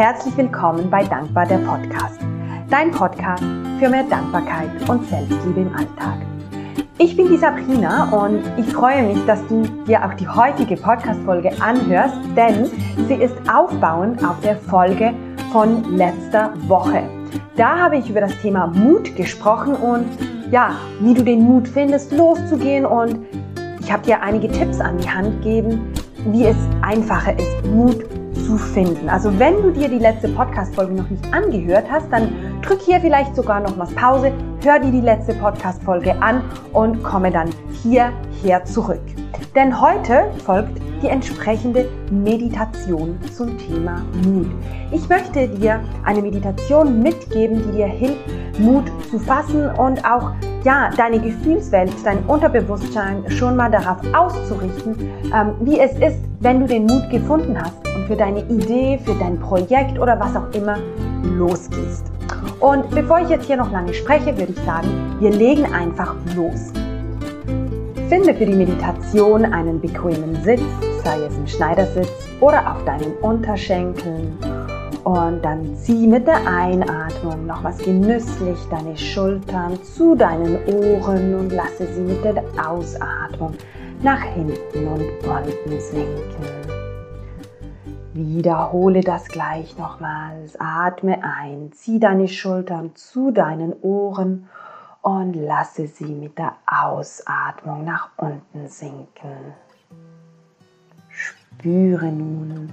herzlich willkommen bei Dankbar der Podcast. Dein Podcast für mehr Dankbarkeit und Selbstliebe im Alltag. Ich bin die Sabrina und ich freue mich, dass du dir auch die heutige Podcast-Folge anhörst, denn sie ist aufbauend auf der Folge von letzter Woche. Da habe ich über das Thema Mut gesprochen und ja, wie du den Mut findest, loszugehen und ich habe dir einige Tipps an die Hand gegeben, wie es einfacher ist, Mut zu finden. Also wenn du dir die letzte Podcast-Folge noch nicht angehört hast, dann drück hier vielleicht sogar noch was Pause, hör dir die letzte Podcast-Folge an und komme dann hierher zurück. Denn heute folgt die entsprechende Meditation zum Thema Mut. Ich möchte dir eine Meditation mitgeben, die dir hilft, Mut zu fassen und auch ja, deine Gefühlswelt, dein Unterbewusstsein schon mal darauf auszurichten, ähm, wie es ist, wenn du den Mut gefunden hast für deine Idee, für dein Projekt oder was auch immer losgehst. Und bevor ich jetzt hier noch lange spreche, würde ich sagen, wir legen einfach los. Finde für die Meditation einen bequemen Sitz, sei es im Schneidersitz oder auf deinen Unterschenkeln. Und dann zieh mit der Einatmung noch was genüsslich deine Schultern zu deinen Ohren und lasse sie mit der Ausatmung nach hinten und unten sinken. Wiederhole das gleich nochmals. Atme ein, zieh deine Schultern zu deinen Ohren und lasse sie mit der Ausatmung nach unten sinken. Spüre nun,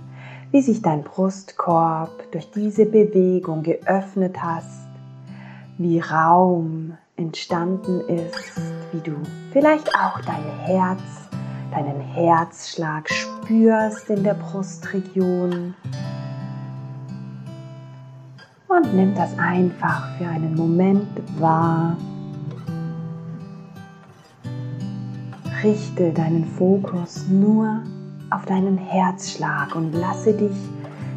wie sich dein Brustkorb durch diese Bewegung geöffnet hast, wie Raum entstanden ist, wie du vielleicht auch dein Herz, deinen Herzschlag spürst in der Brustregion. Und nimm das einfach für einen Moment wahr. Richte deinen Fokus nur auf deinen Herzschlag und lasse dich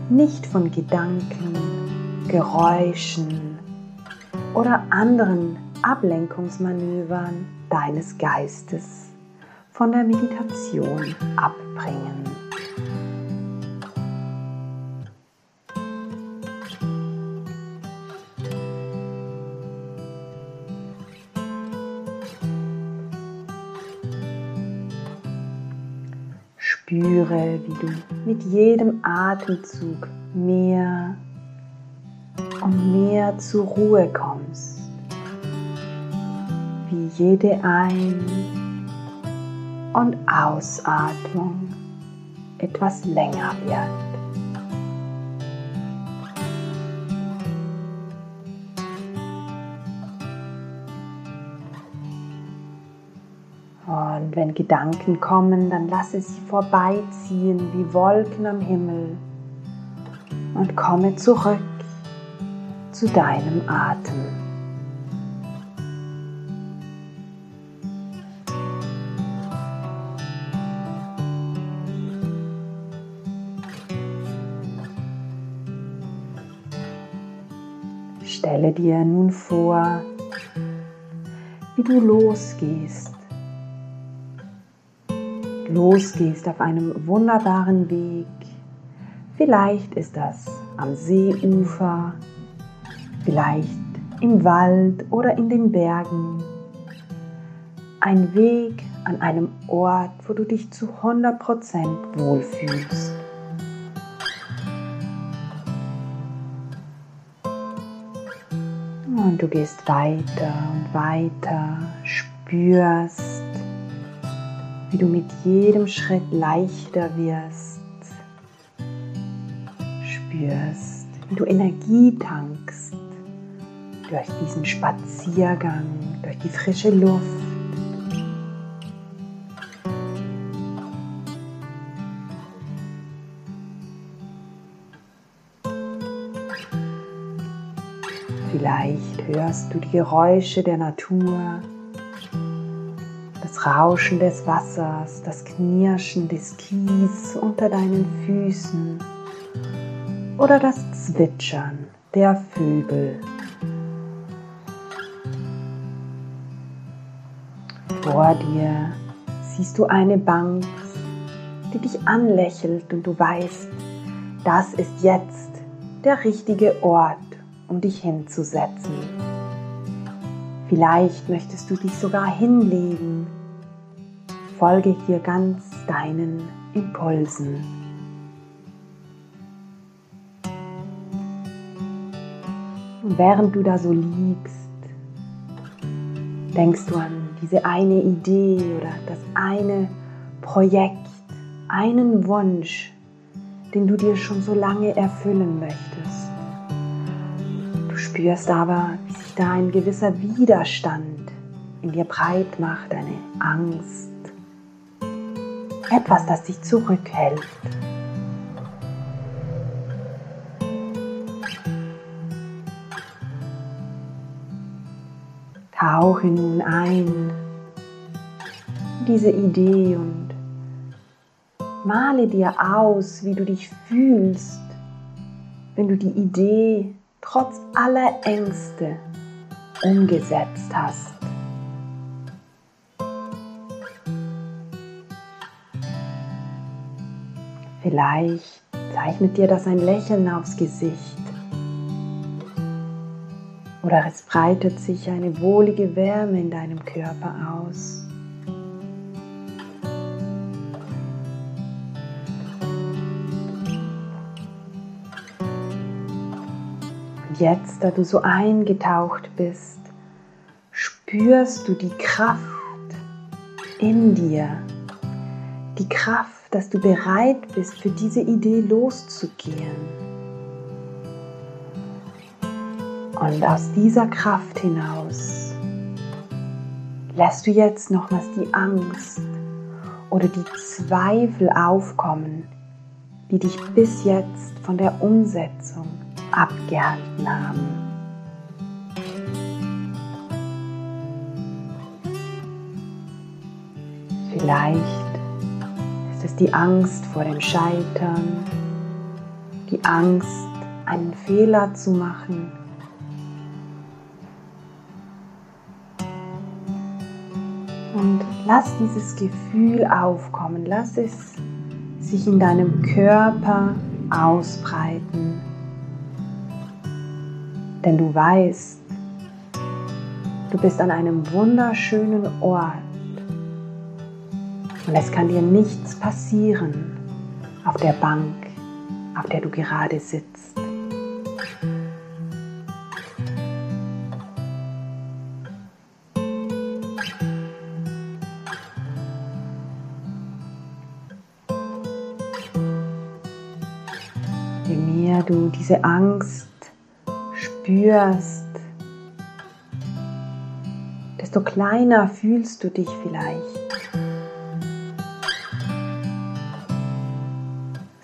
nicht von Gedanken, Geräuschen oder anderen Ablenkungsmanövern deines Geistes von der Meditation abbringen. Spüre, wie du mit jedem Atemzug mehr und mehr zur Ruhe kommst. Wie jede Ein- und Ausatmung etwas länger wird. Und wenn Gedanken kommen, dann lasse sie vorbeiziehen wie Wolken am Himmel und komme zurück zu deinem Atem. Stelle dir nun vor, wie du losgehst losgehst auf einem wunderbaren Weg. Vielleicht ist das am Seeufer, vielleicht im Wald oder in den Bergen. Ein Weg an einem Ort, wo du dich zu 100% wohlfühlst. Und du gehst weiter und weiter, spürst, wie du mit jedem Schritt leichter wirst. Spürst, wie du Energie tankst durch diesen Spaziergang, durch die frische Luft. Vielleicht hörst du die Geräusche der Natur Rauschen des Wassers, das Knirschen des Kies unter deinen Füßen oder das Zwitschern der Vögel. Vor dir siehst du eine Bank, die dich anlächelt und du weißt, das ist jetzt der richtige Ort, um dich hinzusetzen. Vielleicht möchtest du dich sogar hinlegen. Folge hier ganz deinen Impulsen. Und während du da so liegst, denkst du an diese eine Idee oder das eine Projekt, einen Wunsch, den du dir schon so lange erfüllen möchtest. Spürst aber, wie sich da ein gewisser Widerstand in dir breit macht, eine Angst, etwas, das dich zurückhält. Tauche nun ein in diese Idee und Male dir aus, wie du dich fühlst, wenn du die Idee trotz aller Ängste umgesetzt hast. Vielleicht zeichnet dir das ein Lächeln aufs Gesicht. Oder es breitet sich eine wohlige Wärme in deinem Körper aus. Jetzt, da du so eingetaucht bist, spürst du die Kraft in dir, die Kraft, dass du bereit bist, für diese Idee loszugehen. Und aus dieser Kraft hinaus lässt du jetzt nochmals die Angst oder die Zweifel aufkommen, die dich bis jetzt von der Umsetzung abgehalten haben. Vielleicht ist es die Angst vor dem Scheitern, die Angst, einen Fehler zu machen. Und lass dieses Gefühl aufkommen, lass es sich in deinem Körper ausbreiten denn du weißt, du bist an einem wunderschönen Ort und es kann dir nichts passieren auf der Bank, auf der du gerade sitzt. Je mehr du diese Angst spürst, desto kleiner fühlst du dich vielleicht.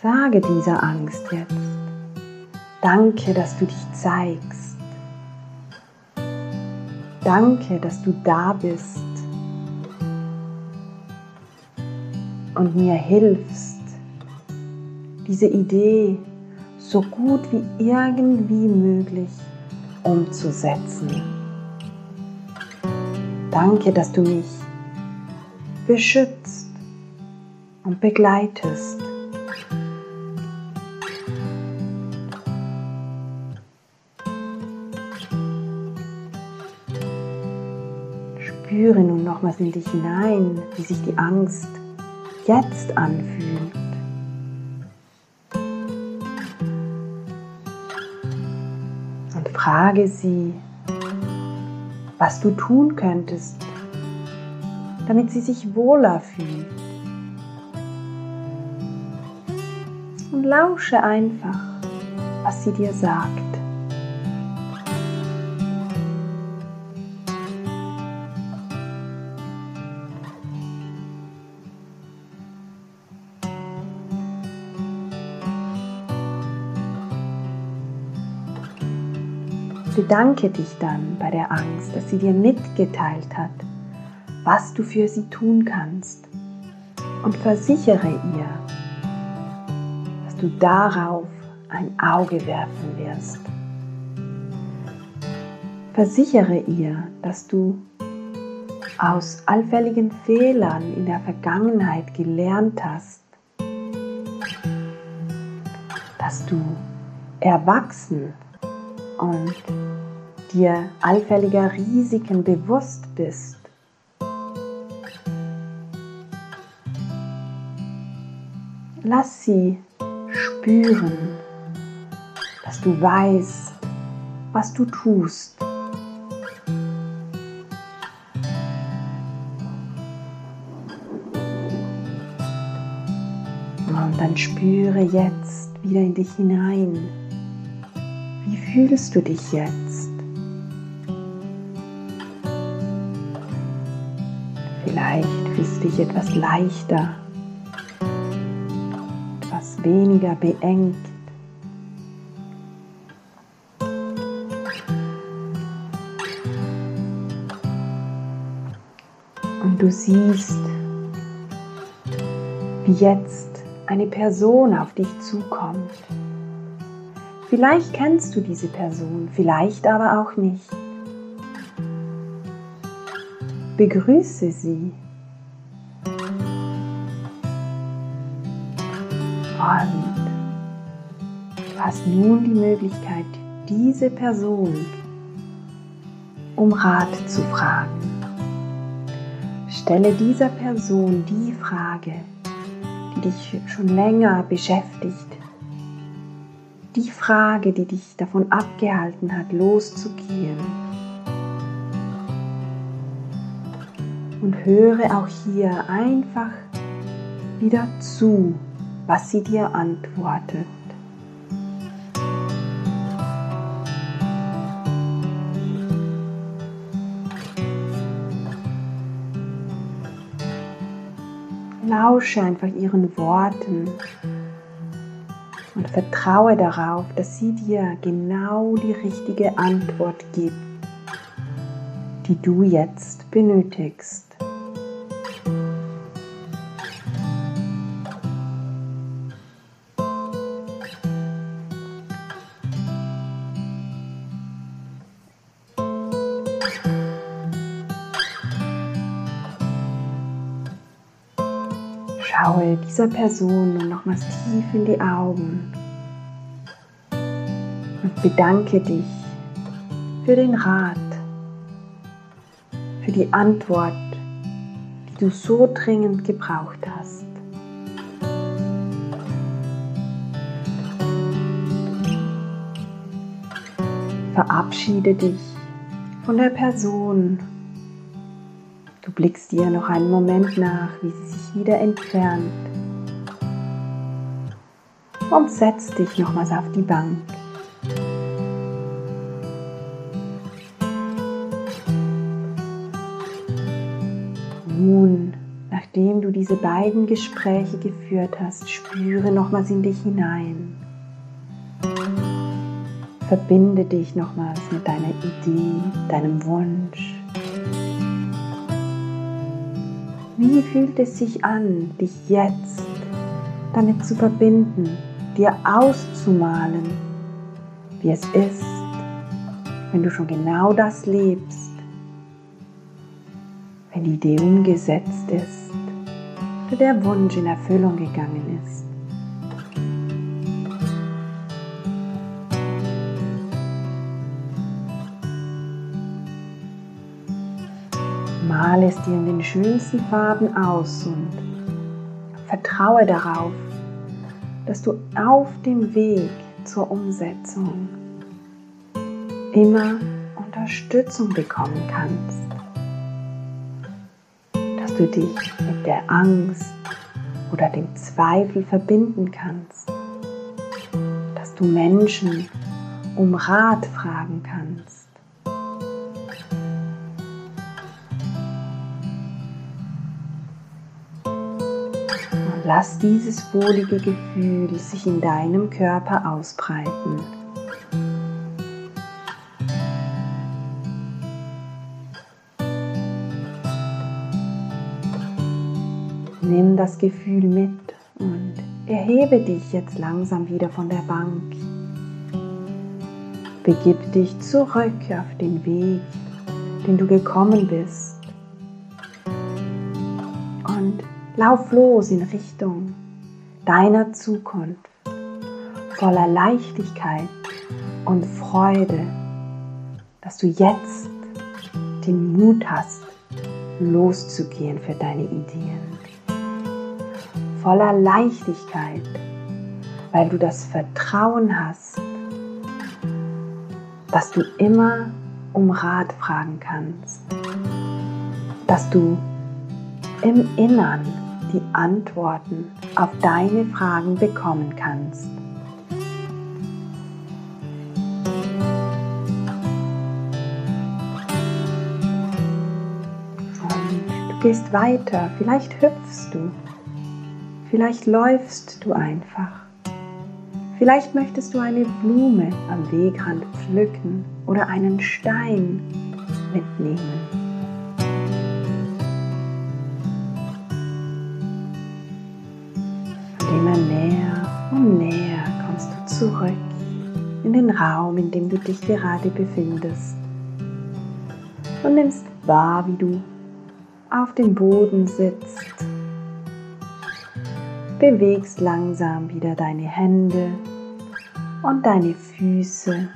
Sage dieser Angst jetzt, danke, dass du dich zeigst. Danke, dass du da bist und mir hilfst, diese Idee so gut wie irgendwie möglich umzusetzen. Danke, dass du mich beschützt und begleitest. Spüre nun nochmals in dich hinein, wie sich die Angst jetzt anfühlt. Frage sie, was du tun könntest, damit sie sich wohler fühlt. Und lausche einfach, was sie dir sagt. Bedanke dich dann bei der Angst, dass sie dir mitgeteilt hat, was du für sie tun kannst und versichere ihr, dass du darauf ein Auge werfen wirst. Versichere ihr, dass du aus allfälligen Fehlern in der Vergangenheit gelernt hast, dass du erwachsen und dir allfälliger Risiken bewusst bist, lass sie spüren, dass du weißt, was du tust. Und dann spüre jetzt wieder in dich hinein. Wie fühlst du dich jetzt? Vielleicht fühlst du dich etwas leichter, etwas weniger beengt. Und du siehst, wie jetzt eine Person auf dich zukommt. Vielleicht kennst du diese Person, vielleicht aber auch nicht. Begrüße sie. Und du hast nun die Möglichkeit, diese Person um Rat zu fragen. Stelle dieser Person die Frage, die dich schon länger beschäftigt. Die Frage, die dich davon abgehalten hat, loszugehen. Und höre auch hier einfach wieder zu, was sie dir antwortet. Lausche einfach ihren Worten und vertraue darauf, dass sie dir genau die richtige Antwort gibt, die du jetzt benötigst. Schaue dieser Person nun nochmals tief in die Augen und bedanke dich für den Rat, für die Antwort, die du so dringend gebraucht hast. Verabschiede dich von der Person, Du blickst ihr noch einen Moment nach, wie sie sich wieder entfernt und setzt dich nochmals auf die Bank. Nun, nachdem du diese beiden Gespräche geführt hast, spüre nochmals in dich hinein. Verbinde dich nochmals mit deiner Idee, deinem Wunsch. Wie fühlt es sich an, dich jetzt damit zu verbinden, dir auszumalen, wie es ist, wenn du schon genau das lebst, wenn die Idee umgesetzt ist oder der Wunsch in Erfüllung gegangen ist? Male es dir in den schönsten Farben aus und vertraue darauf, dass du auf dem Weg zur Umsetzung immer Unterstützung bekommen kannst. Dass du dich mit der Angst oder dem Zweifel verbinden kannst. Dass du Menschen um Rat fragen kannst lass dieses wohlige Gefühl sich in deinem Körper ausbreiten. Nimm das Gefühl mit und erhebe dich jetzt langsam wieder von der Bank. Begib dich zurück auf den Weg, den du gekommen bist. Lauf los in Richtung deiner Zukunft. voller Leichtigkeit und Freude, dass du jetzt den Mut hast, loszugehen für deine Ideen. Voller Leichtigkeit, weil du das Vertrauen hast, dass du immer um Rat fragen kannst, dass du im Innern die Antworten auf deine Fragen bekommen kannst. Und du gehst weiter, vielleicht hüpfst du, vielleicht läufst du einfach. Vielleicht möchtest du eine Blume am Wegrand pflücken oder einen Stein mitnehmen. Zurück in den Raum, in dem du dich gerade befindest. Und nimmst wahr, wie du auf dem Boden sitzt. Bewegst langsam wieder deine Hände und deine Füße.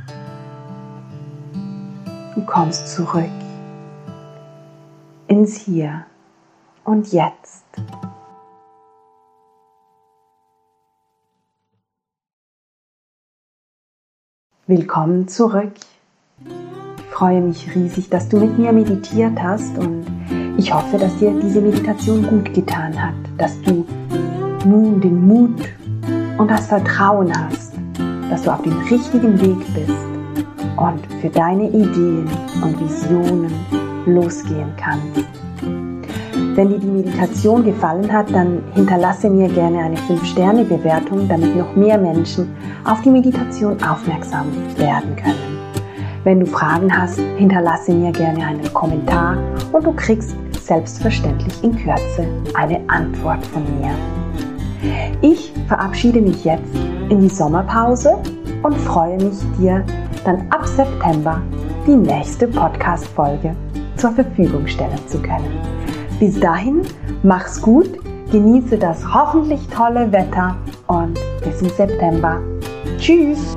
Du kommst zurück ins Hier und Jetzt. Willkommen zurück. Ich freue mich riesig, dass du mit mir meditiert hast und ich hoffe, dass dir diese Meditation gut getan hat, dass du nun den Mut und das Vertrauen hast, dass du auf dem richtigen Weg bist und für deine Ideen und Visionen losgehen kannst. Wenn dir die Meditation gefallen hat, dann hinterlasse mir gerne eine 5-Sterne-Bewertung, damit noch mehr Menschen auf die Meditation aufmerksam werden können. Wenn du Fragen hast, hinterlasse mir gerne einen Kommentar und du kriegst selbstverständlich in Kürze eine Antwort von mir. Ich verabschiede mich jetzt in die Sommerpause und freue mich, dir dann ab September die nächste Podcast-Folge zur Verfügung stellen zu können. Bis dahin, mach's gut, genieße das hoffentlich tolle Wetter und bis im September. Tschüss!